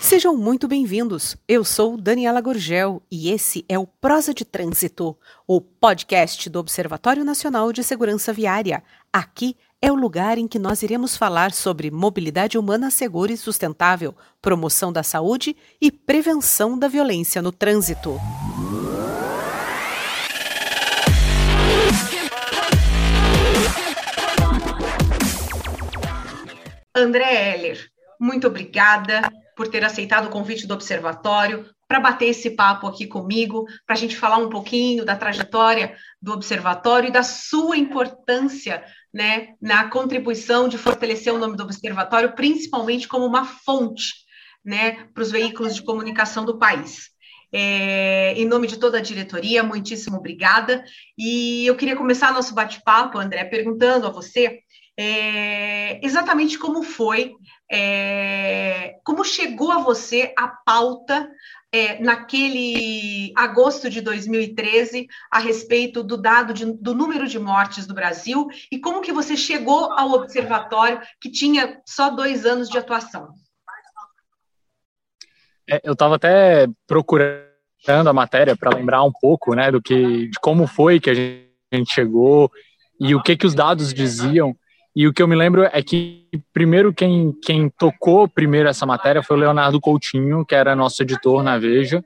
Sejam muito bem-vindos. Eu sou Daniela Gorgel e esse é o Prosa de Trânsito, o podcast do Observatório Nacional de Segurança Viária. Aqui é o lugar em que nós iremos falar sobre mobilidade humana segura e sustentável, promoção da saúde e prevenção da violência no trânsito. André Heller, muito obrigada por ter aceitado o convite do Observatório para bater esse papo aqui comigo, para a gente falar um pouquinho da trajetória do Observatório e da sua importância né, na contribuição de fortalecer o nome do Observatório, principalmente como uma fonte né, para os veículos de comunicação do país. É, em nome de toda a diretoria, muitíssimo obrigada. E eu queria começar nosso bate-papo, André, perguntando a você é, exatamente como foi, é, como chegou a você a pauta é, naquele agosto de 2013 a respeito do dado de, do número de mortes do Brasil e como que você chegou ao observatório que tinha só dois anos de atuação. É, eu estava até procurando a matéria para lembrar um pouco, né, do que de como foi que a gente chegou e o que que os dados diziam. E o que eu me lembro é que, primeiro, quem, quem tocou primeiro essa matéria foi o Leonardo Coutinho, que era nosso editor na Veja,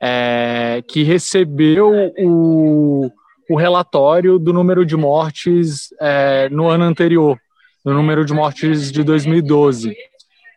é, que recebeu o, o relatório do número de mortes é, no ano anterior, no número de mortes de 2012.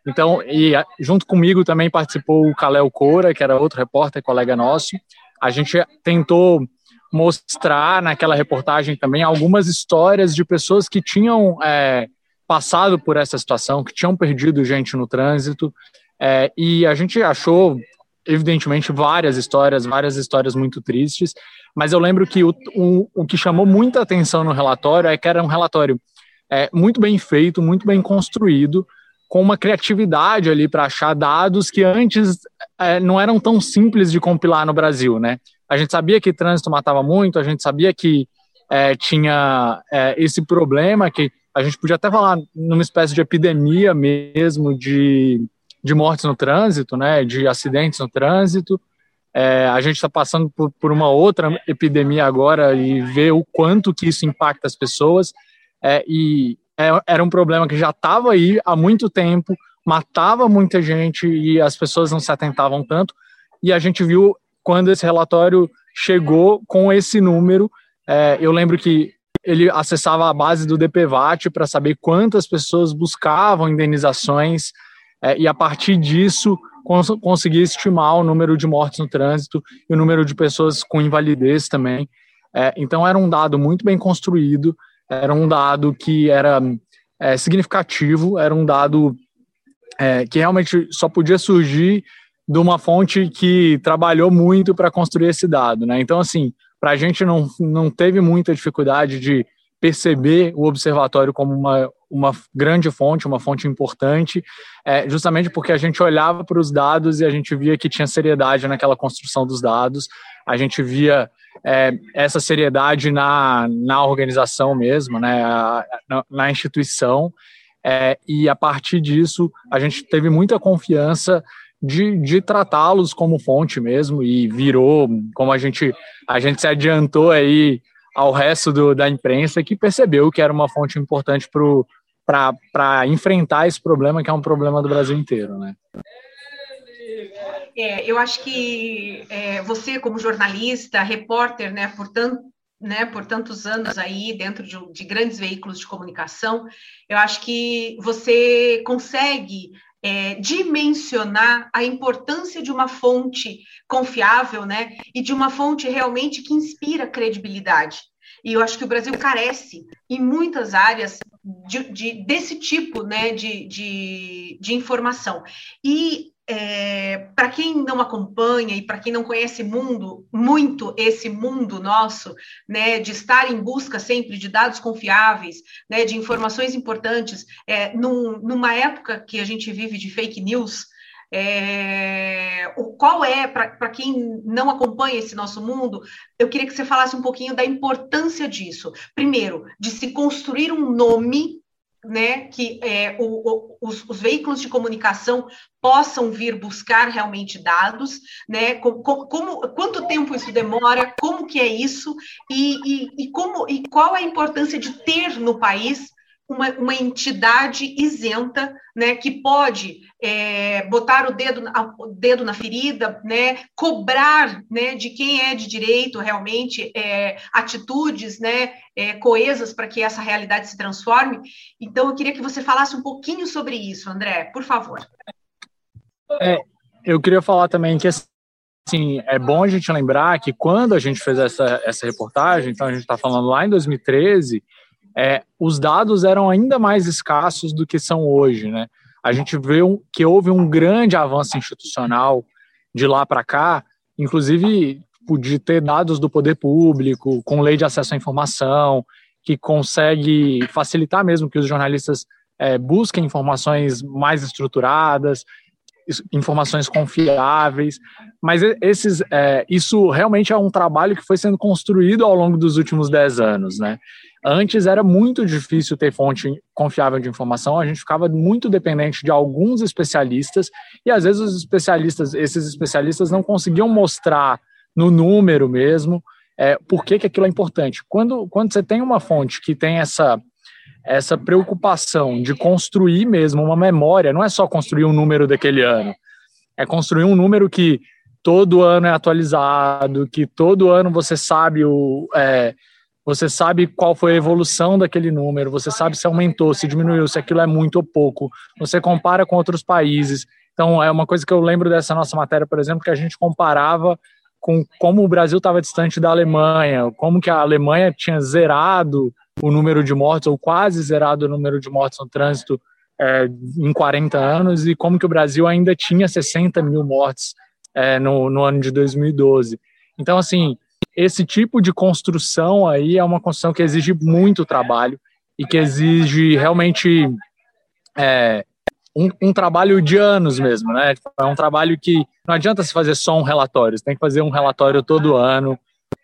Então, e junto comigo também participou o Kalel Coura, que era outro repórter, colega nosso. A gente tentou mostrar naquela reportagem também algumas histórias de pessoas que tinham é, passado por essa situação, que tinham perdido gente no trânsito, é, e a gente achou, evidentemente, várias histórias, várias histórias muito tristes, mas eu lembro que o, o, o que chamou muita atenção no relatório é que era um relatório é, muito bem feito, muito bem construído, com uma criatividade ali para achar dados que antes é, não eram tão simples de compilar no Brasil, né? A gente sabia que trânsito matava muito, a gente sabia que é, tinha é, esse problema, que a gente podia até falar numa espécie de epidemia mesmo de, de mortes no trânsito, né, de acidentes no trânsito. É, a gente está passando por, por, uma outra epidemia agora e vê o quanto que isso impacta as pessoas. É, e era um problema que já estava aí há muito tempo, matava muita gente e as pessoas não se atentavam tanto. E a gente viu quando esse relatório chegou com esse número. É, eu lembro que ele acessava a base do DPVAT para saber quantas pessoas buscavam indenizações é, e a partir disso cons estimar o número de mortes no trânsito e o número de pessoas com invalidez também. É, então era um dado muito bem construído, era um dado que era é, significativo, era um dado é, que realmente só podia surgir de uma fonte que trabalhou muito para construir esse dado, né? Então, assim, para a gente não, não teve muita dificuldade de perceber o observatório como uma, uma grande fonte, uma fonte importante, é, justamente porque a gente olhava para os dados e a gente via que tinha seriedade naquela construção dos dados, a gente via é, essa seriedade na, na organização mesmo, né, na, na instituição, é, e a partir disso a gente teve muita confiança de, de tratá-los como fonte mesmo e virou, como a gente, a gente se adiantou aí ao resto do, da imprensa que percebeu que era uma fonte importante para enfrentar esse problema que é um problema do Brasil inteiro, né? É, eu acho que é, você, como jornalista, repórter, né, por, né, por tantos anos aí dentro de, de, grandes veículos de comunicação, eu acho que você consegue é, dimensionar a importância de uma fonte confiável, né, e de uma fonte realmente que inspira credibilidade. E eu acho que o Brasil carece, em muitas áreas, de, de desse tipo né, de, de, de informação. E é, para quem não acompanha e para quem não conhece mundo, muito esse mundo nosso, né, de estar em busca sempre de dados confiáveis, né, de informações importantes, é, num, numa época que a gente vive de fake news, é, o qual é, para quem não acompanha esse nosso mundo, eu queria que você falasse um pouquinho da importância disso. Primeiro, de se construir um nome né, que é, o, o, os, os, veículos de comunicação possam vir buscar realmente dados, né, como, como, quanto tempo isso demora, como que é isso e, e, e, como e qual a importância de ter no país uma, uma entidade isenta, né, que pode é, botar o dedo, o dedo na ferida, né, cobrar, né, de quem é de direito realmente é, atitudes, né, é, coesas para que essa realidade se transforme. Então, eu queria que você falasse um pouquinho sobre isso, André, por favor. É, eu queria falar também que assim, é bom a gente lembrar que quando a gente fez essa, essa reportagem, então a gente está falando lá em 2013 é, os dados eram ainda mais escassos do que são hoje, né? A gente vê um, que houve um grande avanço institucional de lá para cá, inclusive de ter dados do poder público, com lei de acesso à informação, que consegue facilitar mesmo que os jornalistas é, busquem informações mais estruturadas, informações confiáveis, mas esses, é, isso realmente é um trabalho que foi sendo construído ao longo dos últimos dez anos, né? Antes era muito difícil ter fonte confiável de informação, a gente ficava muito dependente de alguns especialistas e às vezes os especialistas, esses especialistas não conseguiam mostrar no número mesmo é, por que, que aquilo é importante. Quando, quando você tem uma fonte que tem essa, essa preocupação de construir mesmo uma memória, não é só construir um número daquele ano, é construir um número que todo ano é atualizado, que todo ano você sabe o. É, você sabe qual foi a evolução daquele número, você sabe se aumentou, se diminuiu, se aquilo é muito ou pouco, você compara com outros países. Então, é uma coisa que eu lembro dessa nossa matéria, por exemplo, que a gente comparava com como o Brasil estava distante da Alemanha, como que a Alemanha tinha zerado o número de mortes, ou quase zerado o número de mortes no trânsito é, em 40 anos, e como que o Brasil ainda tinha 60 mil mortes é, no, no ano de 2012. Então, assim, esse tipo de construção aí é uma construção que exige muito trabalho e que exige realmente é, um, um, trabalho de anos mesmo, né? É um trabalho que não adianta se fazer só um relatório, você tem que fazer um relatório todo ano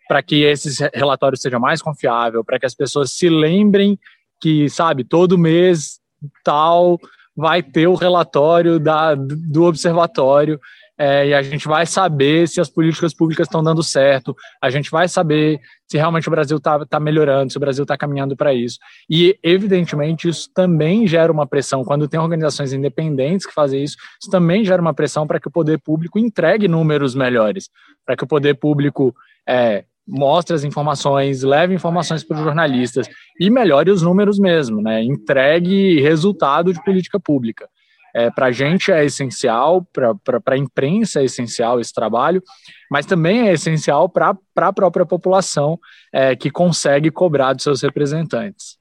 para que esse relatório seja mais confiável, para que as pessoas se lembrem que, sabe, todo mês tal vai ter o relatório da, do observatório é, e a gente vai saber se as políticas públicas estão dando certo, a gente vai saber se realmente o Brasil está tá melhorando, se o Brasil está caminhando para isso. E, evidentemente, isso também gera uma pressão. Quando tem organizações independentes que fazem isso, isso também gera uma pressão para que o poder público entregue números melhores, para que o poder público é, mostre as informações, leve informações para os jornalistas e melhore os números mesmo, né? entregue resultado de política pública. É, para a gente é essencial, para a imprensa é essencial esse trabalho, mas também é essencial para a própria população é, que consegue cobrar dos seus representantes.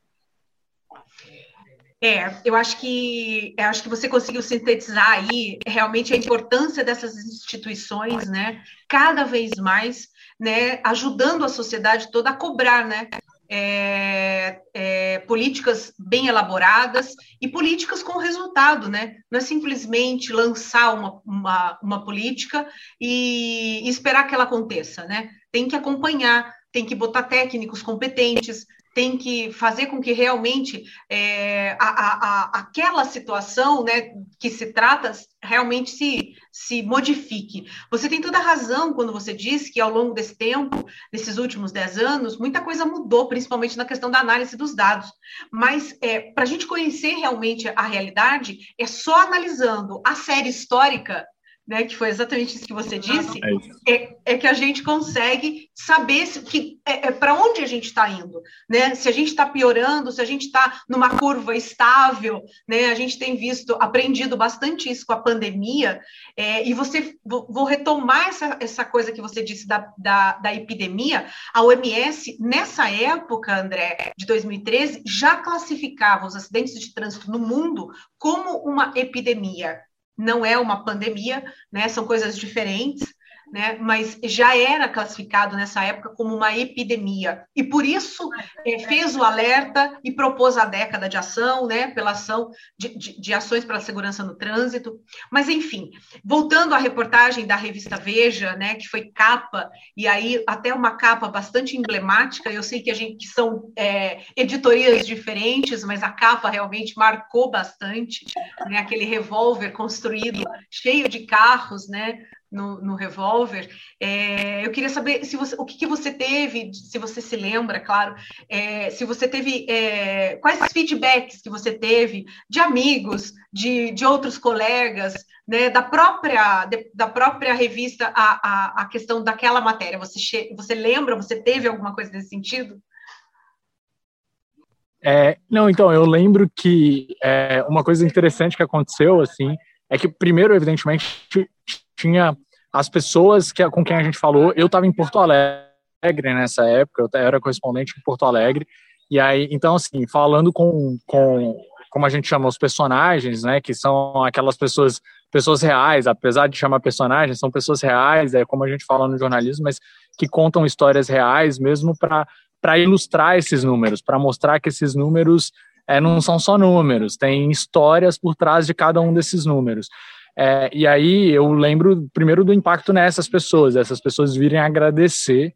É, eu acho que eu acho que você conseguiu sintetizar aí realmente a importância dessas instituições, né? Cada vez mais, né? Ajudando a sociedade toda a cobrar, né? é, é, políticas bem elaboradas e políticas com resultado, né? Não é simplesmente lançar uma, uma, uma política e esperar que ela aconteça, né? Tem que acompanhar, tem que botar técnicos competentes, tem que fazer com que realmente é, a, a, aquela situação né, que se trata realmente se, se modifique. Você tem toda a razão quando você diz que ao longo desse tempo, desses últimos dez anos, muita coisa mudou, principalmente na questão da análise dos dados. Mas é, para a gente conhecer realmente a realidade, é só analisando a série histórica né, que foi exatamente isso que você disse, é, é, é que a gente consegue saber se, que, é, é para onde a gente está indo, né? Se a gente está piorando, se a gente está numa curva estável, né? A gente tem visto, aprendido bastante isso com a pandemia, é, e você vou, vou, retomar essa, essa coisa que você disse da, da, da epidemia. A OMS, nessa época, André, de 2013, já classificava os acidentes de trânsito no mundo como uma epidemia não é uma pandemia, né? São coisas diferentes, né? Mas já era classificado nessa época como uma epidemia e por isso é, fez o alerta e propôs a década de ação, né? Pela ação de, de, de ações para a segurança no trânsito. Mas enfim, voltando à reportagem da revista Veja, né? Que foi capa e aí até uma capa bastante emblemática. Eu sei que a gente que são é, editorias diferentes, mas a capa realmente marcou bastante, né? Aquele revólver construído cheio de carros, né? No, no revólver. É, eu queria saber se você, o que, que, você teve, se você se lembra, claro, é, se você teve é, quais feedbacks que você teve de amigos, de, de outros colegas, né, da própria de, da própria revista a, a, a questão daquela matéria. Você você lembra? Você teve alguma coisa nesse sentido? É, não, então eu lembro que é, uma coisa interessante que aconteceu assim é que primeiro, evidentemente, tinha as pessoas que, com quem a gente falou. Eu estava em Porto Alegre nessa época, eu era correspondente em Porto Alegre. E aí, então, assim, falando com, com como a gente chama os personagens, né, que são aquelas pessoas pessoas reais, apesar de chamar personagens, são pessoas reais, é como a gente fala no jornalismo, mas que contam histórias reais mesmo para ilustrar esses números, para mostrar que esses números é, não são só números, tem histórias por trás de cada um desses números. É, e aí eu lembro primeiro do impacto nessas pessoas, essas pessoas virem agradecer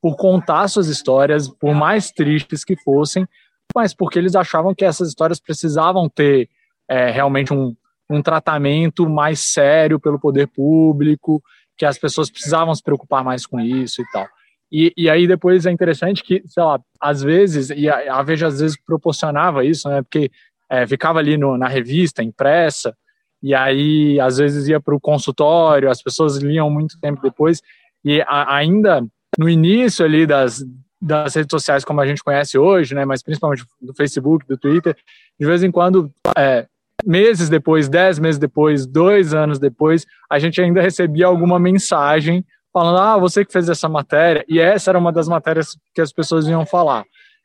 por contar suas histórias, por mais tristes que fossem, mas porque eles achavam que essas histórias precisavam ter é, realmente um, um tratamento mais sério pelo poder público, que as pessoas precisavam se preocupar mais com isso e tal. E, e aí depois é interessante que, sei lá, às vezes, e a, a Veja às vezes proporcionava isso, né, porque é, ficava ali no, na revista, impressa, e aí às vezes ia para o consultório, as pessoas liam muito tempo depois, e a, ainda no início ali das, das redes sociais como a gente conhece hoje, né, mas principalmente do Facebook, do Twitter, de vez em quando, é, meses depois, dez meses depois, dois anos depois, a gente ainda recebia alguma mensagem falando, ah, você que fez essa matéria, e essa era uma das matérias que as pessoas iam falar,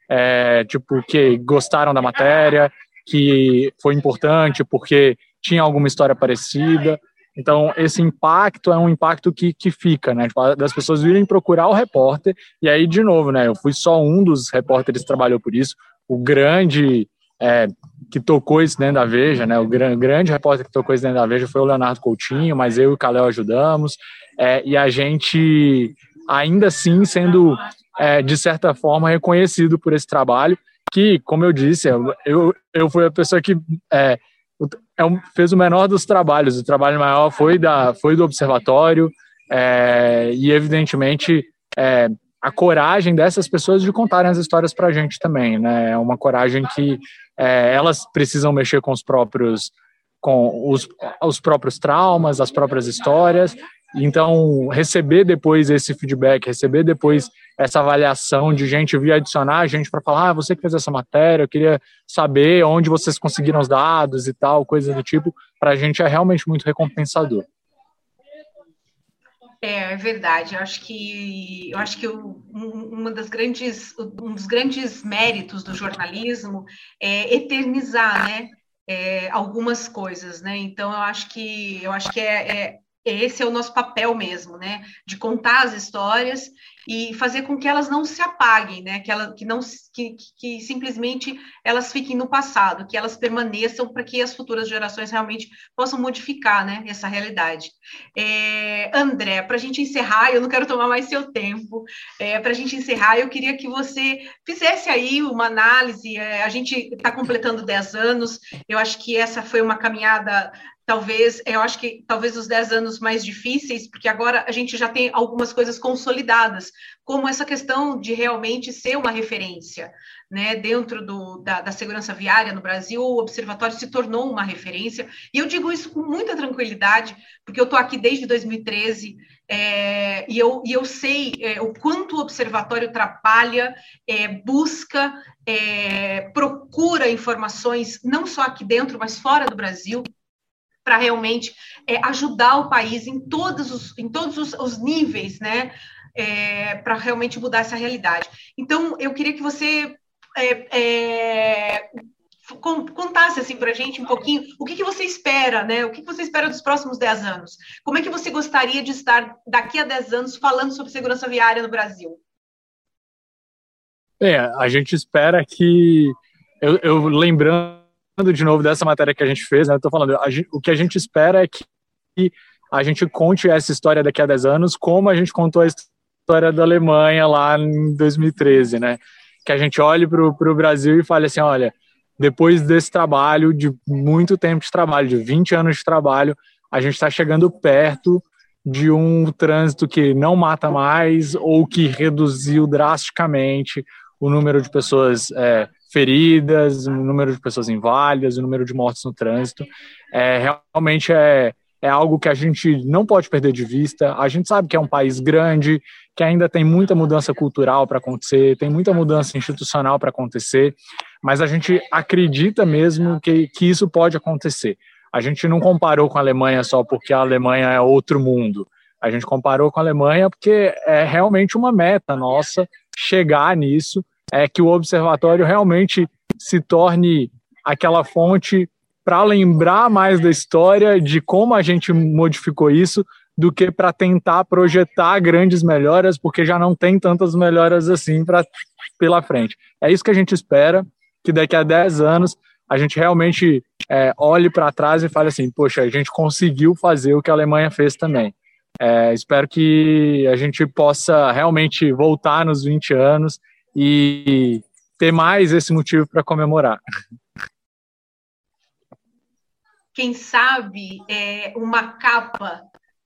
é, tipo, que gostaram da matéria, que foi importante porque tinha alguma história parecida. Então, esse impacto é um impacto que, que fica, né? Tipo, das pessoas virem procurar o repórter, e aí, de novo, né? Eu fui só um dos repórteres que trabalhou por isso. O grande é, que tocou isso dentro da Veja, né? O gran, grande repórter que tocou isso dentro da Veja foi o Leonardo Coutinho, mas eu e o Calel ajudamos. É, e a gente, ainda assim, sendo, é, de certa forma, reconhecido por esse trabalho, que, como eu disse, eu, eu fui a pessoa que é, um, fez o menor dos trabalhos. O trabalho maior foi, da, foi do observatório é, e, evidentemente, é, a coragem dessas pessoas de contarem as histórias para a gente também. Né? É uma coragem que é, elas precisam mexer com os próprios com os, os próprios traumas, as próprias histórias, então, receber depois esse feedback, receber depois essa avaliação de gente vir adicionar gente para falar, ah, você que fez essa matéria, eu queria saber onde vocês conseguiram os dados e tal, coisa do tipo, para a gente é realmente muito recompensador. É, é verdade. Eu acho que eu acho que uma das grandes um dos grandes méritos do jornalismo é eternizar, né? É, algumas coisas, né? Então eu acho que eu acho que é, é esse é o nosso papel mesmo, né? De contar as histórias e fazer com que elas não se apaguem, né? Que, ela, que, não, que, que simplesmente elas fiquem no passado, que elas permaneçam para que as futuras gerações realmente possam modificar né, essa realidade. É, André, para a gente encerrar, eu não quero tomar mais seu tempo, é, para a gente encerrar, eu queria que você fizesse aí uma análise. É, a gente está completando 10 anos, eu acho que essa foi uma caminhada talvez, eu acho que talvez os 10 anos mais difíceis, porque agora a gente já tem algumas coisas consolidadas, como essa questão de realmente ser uma referência, né, dentro do, da, da segurança viária no Brasil, o observatório se tornou uma referência, e eu digo isso com muita tranquilidade, porque eu estou aqui desde 2013, é, e, eu, e eu sei é, o quanto o observatório trabalha, é, busca, é, procura informações, não só aqui dentro, mas fora do Brasil, para realmente é, ajudar o país em todos os, em todos os, os níveis, né? É, para realmente mudar essa realidade. Então, eu queria que você é, é contasse assim para a gente um pouquinho o que, que você espera, né? O que, que você espera dos próximos 10 anos? Como é que você gostaria de estar daqui a 10 anos falando sobre segurança viária no Brasil? É, a gente espera que. Eu, eu lembrando de novo dessa matéria que a gente fez, né? Eu tô falando, gente, o que a gente espera é que a gente conte essa história daqui a 10 anos, como a gente contou a história da Alemanha lá em 2013, né? Que a gente olhe para o Brasil e fale assim: olha, depois desse trabalho, de muito tempo de trabalho, de 20 anos de trabalho, a gente está chegando perto de um trânsito que não mata mais ou que reduziu drasticamente o número de pessoas é, feridas, o número de pessoas inválidas, o número de mortes no trânsito. É, realmente é, é algo que a gente não pode perder de vista. A gente sabe que é um país grande, que ainda tem muita mudança cultural para acontecer, tem muita mudança institucional para acontecer, mas a gente acredita mesmo que, que isso pode acontecer. A gente não comparou com a Alemanha só porque a Alemanha é outro mundo. A gente comparou com a Alemanha porque é realmente uma meta nossa chegar nisso, é que o observatório realmente se torne aquela fonte para lembrar mais da história de como a gente modificou isso do que para tentar projetar grandes melhoras, porque já não tem tantas melhoras assim pra, pela frente. É isso que a gente espera, que daqui a 10 anos a gente realmente é, olhe para trás e fale assim, poxa, a gente conseguiu fazer o que a Alemanha fez também. É, espero que a gente possa realmente voltar nos 20 anos e ter mais esse motivo para comemorar. Quem sabe, é, uma capa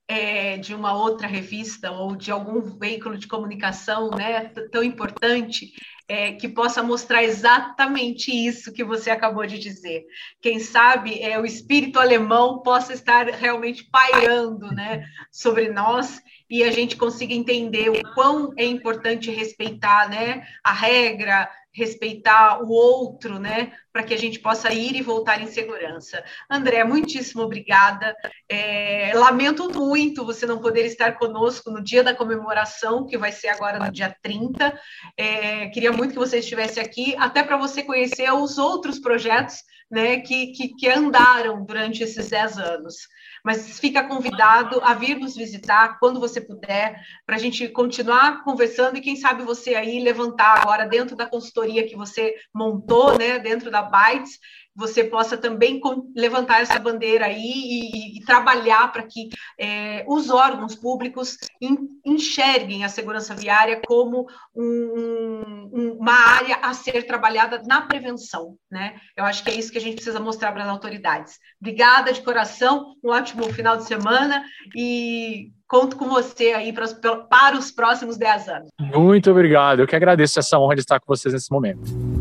é, de uma outra revista ou de algum veículo de comunicação né, tão importante é, que possa mostrar exatamente isso que você acabou de dizer. Quem sabe é, o espírito alemão possa estar realmente pairando né, sobre nós e a gente consiga entender o quão é importante respeitar né, a regra, respeitar o outro, né, para que a gente possa ir e voltar em segurança. André, muitíssimo obrigada. É, lamento muito você não poder estar conosco no dia da comemoração, que vai ser agora no dia 30. É, queria muito que você estivesse aqui, até para você conhecer os outros projetos né, que, que, que andaram durante esses 10 anos. Mas fica convidado a vir nos visitar quando você puder, para a gente continuar conversando e quem sabe você aí levantar agora dentro da consultoria que você montou, né, dentro da Bytes, você possa também levantar essa bandeira aí e, e trabalhar para que é, os órgãos públicos enxerguem a segurança viária como um, um, uma área a ser trabalhada na prevenção, né? Eu acho que é isso que a gente precisa mostrar para as autoridades. Obrigada de coração, um ótimo final de semana e conto com você aí para os, para os próximos 10 anos. Muito obrigado, eu que agradeço essa honra de estar com vocês nesse momento.